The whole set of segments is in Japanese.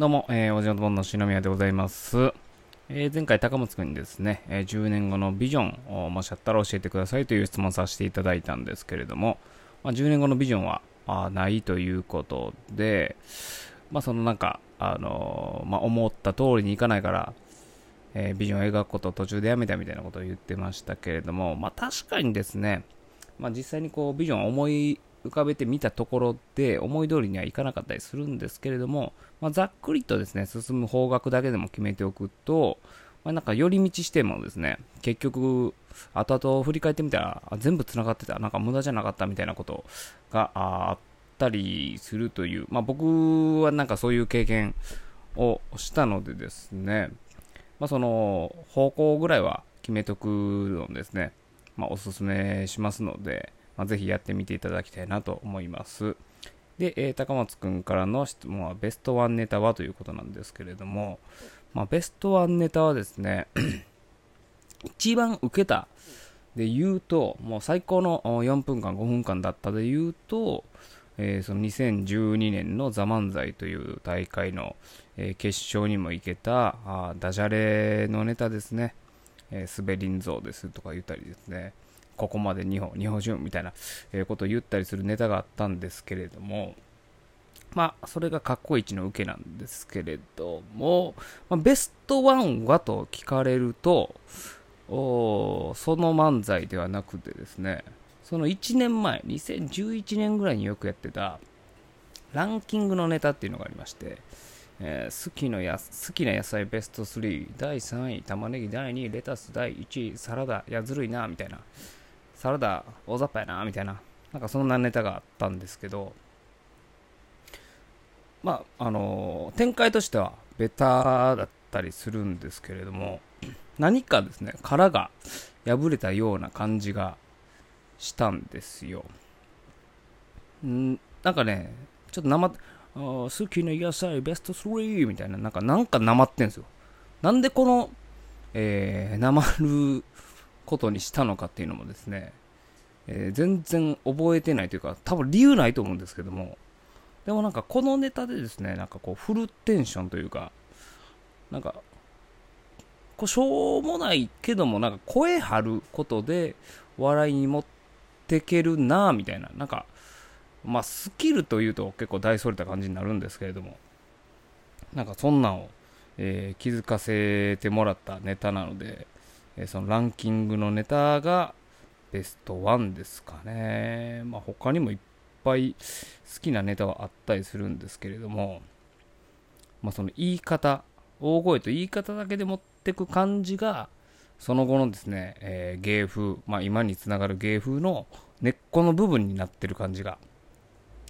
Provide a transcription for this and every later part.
どうも、えー、おじのとぼんの篠宮でございます。えー前回高松くんにですね、えー10年後のビジョンをもしあったら教えてくださいという質問させていただいたんですけれども、まあ、10年後のビジョンはあないということで、まあそのなんか、あのーまあ思った通りにいかないから、えビジョンを描くことを途中でやめたみたいなことを言ってましたけれども、まあ確かにですね、まあ実際にこうビジョンを思い浮かべてみたところで思い通りにはいかなかったりするんですけれども、まあ、ざっくりとですね、進む方角だけでも決めておくと、まあ、なんか寄り道してもですね、結局、後々振り返ってみたら、全部繋がってた、なんか無駄じゃなかったみたいなことがあったりするという、まあ僕はなんかそういう経験をしたのでですね、まあその方向ぐらいは決めとくのですね、まあおすすめしますので、まあ、ぜひやってみていただきたいなと思います。で、えー高松くんからの質問はベストワンネタはということなんですけれども、まあ、ベストワンネタはですね、一番受けたで言うと、もう最高の4分間、5分間だったで言うと、えーその2012年のザ・漫才という大会の、えー決勝にも行けたあダジャレのネタですね、えー滑りん像ですとか言ったりですね、ここまで日本、日本人みたいな、ことを言ったりするネタがあったんですけれども、まあ、それが過去一の受けなんですけれども、まあ、ベストワンはと聞かれると、おその漫才ではなくてですね、その1年前、2011年ぐらいによくやってた、ランキングのネタっていうのがありまして、えー好きのや好きな野菜ベスト3、第3位、玉ねぎ第2位、レタス第1位、サラダ、いやずるいな、みたいな、サラダ大雑把やな、みたいな、なんかそんなネタがあったんですけど、まあ、あの展開としてはベタだったりするんですけれども、何かですね、殻が破れたような感じがしたんですよ。んなんかね、ちょっと生、好きな野菜ベスト3みたいな、なんか、なんか生ってんですよ。なんでこの、えー、生ることにしたのかっていうのもですね、えー全然覚えてないというか、多分理由ないと思うんですけども、でもなんかこのネタでですね、なんかこうフルテンションというか、なんか、こうしょうもないけども、なんか声張ることで笑いに持ってけるなぁみたいな、なんか、まあスキルというと結構大それた感じになるんですけれども、なんかそんなんを、えー気づかせてもらったネタなので、えそのランキングのネタがベスト1ですかね。まあ他にもいっぱい好きなネタはあったりするんですけれども、まあ、その言い方大声と言い方だけで持ってく感じがその後のですね、えー芸風、まあ、今につながる芸風の根っこの部分になってる感じが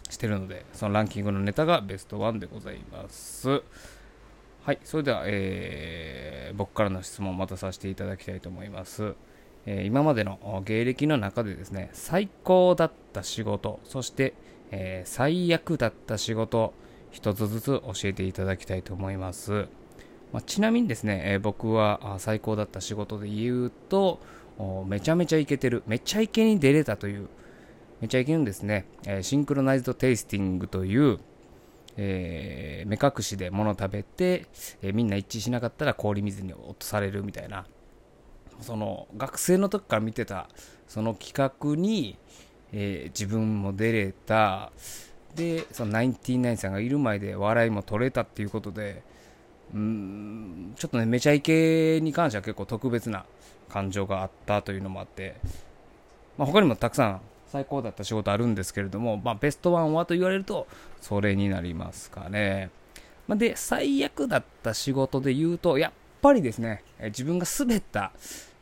してるのでそのランキングのネタがベストワンでございますはいそれでは、えー僕からの質問をまたさせていただきたいと思いますえー今までの芸歴の中でですね、最高だった仕事、そして、えー最悪だった仕事、一つずつ教えていただきたいと思います。まあ、ちなみにですね、え僕は最高だった仕事で言うと、めちゃめちゃイケてる、めちゃイケに出れたという、めちゃイケのですね、えシンクロナイズドテイスティングという、えー目隠しで物を食べて、えーみんな一致しなかったら氷水に落とされるみたいな、その学生の時から見てたその企画に、えー自分も出れた。でそのナインティナインさんがいる前で笑いも取れたっていうことでうんちょっとねめちゃイケに関しては結構特別な感情があったというのもあって、まあ、他にもたくさん最高だった仕事あるんですけれども、まあ、ベストワンはと言われるとそれになりますかね、まあ、で最悪だった仕事で言うとやっぱりですね自分が滑った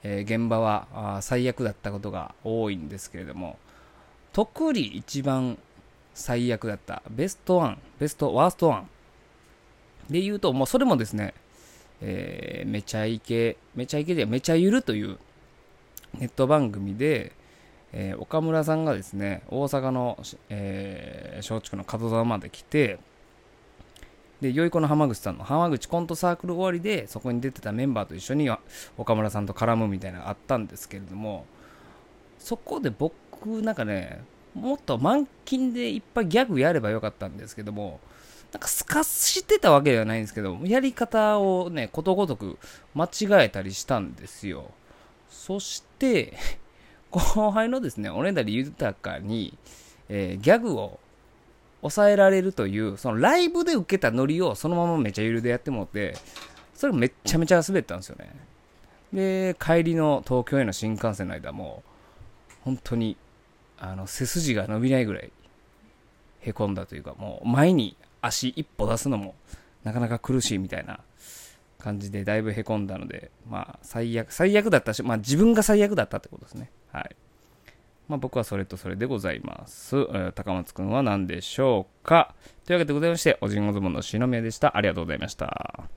え現場は最悪だったことが多いんですけれども特に一番最悪だったベストワンベストワーストワンで言うともうそれもですね、えーめちゃイケめちゃイケでめちゃゆるというネット番組で、えー岡村さんがですね大阪の、えー松竹の門沢まで来てで、よい子の浜口さんの浜口コントサークル終わりで、そこに出てたメンバーと一緒に岡村さんと絡むみたいなのがあったんですけれども、そこで僕、なんかね、もっと満勤でいっぱいギャグやればよかったんですけども、なんかすかしてたわけではないんですけど、やり方をね、ことごとく間違えたりしたんですよ。そして、後輩のですね、おねだり豊かに、えー、ギャグを抑えられるという、そのライブで受けたノリをそのままめちゃゆるでやってもって、それめちゃめちゃ滑ったんですよね。で、帰りの東京への新幹線の間も、本当に、あの、背筋が伸びないぐらい、へこんだというか、もう前に足一歩出すのも、なかなか苦しいみたいな感じで、だいぶへこんだので、まあ、最悪、最悪だったし、まあ自分が最悪だったってことですね。はい。まあ僕はそれとそれでございます。え、高松くんは何でしょうかというわけでございまして、おじんごずもの篠宮でした。ありがとうございました。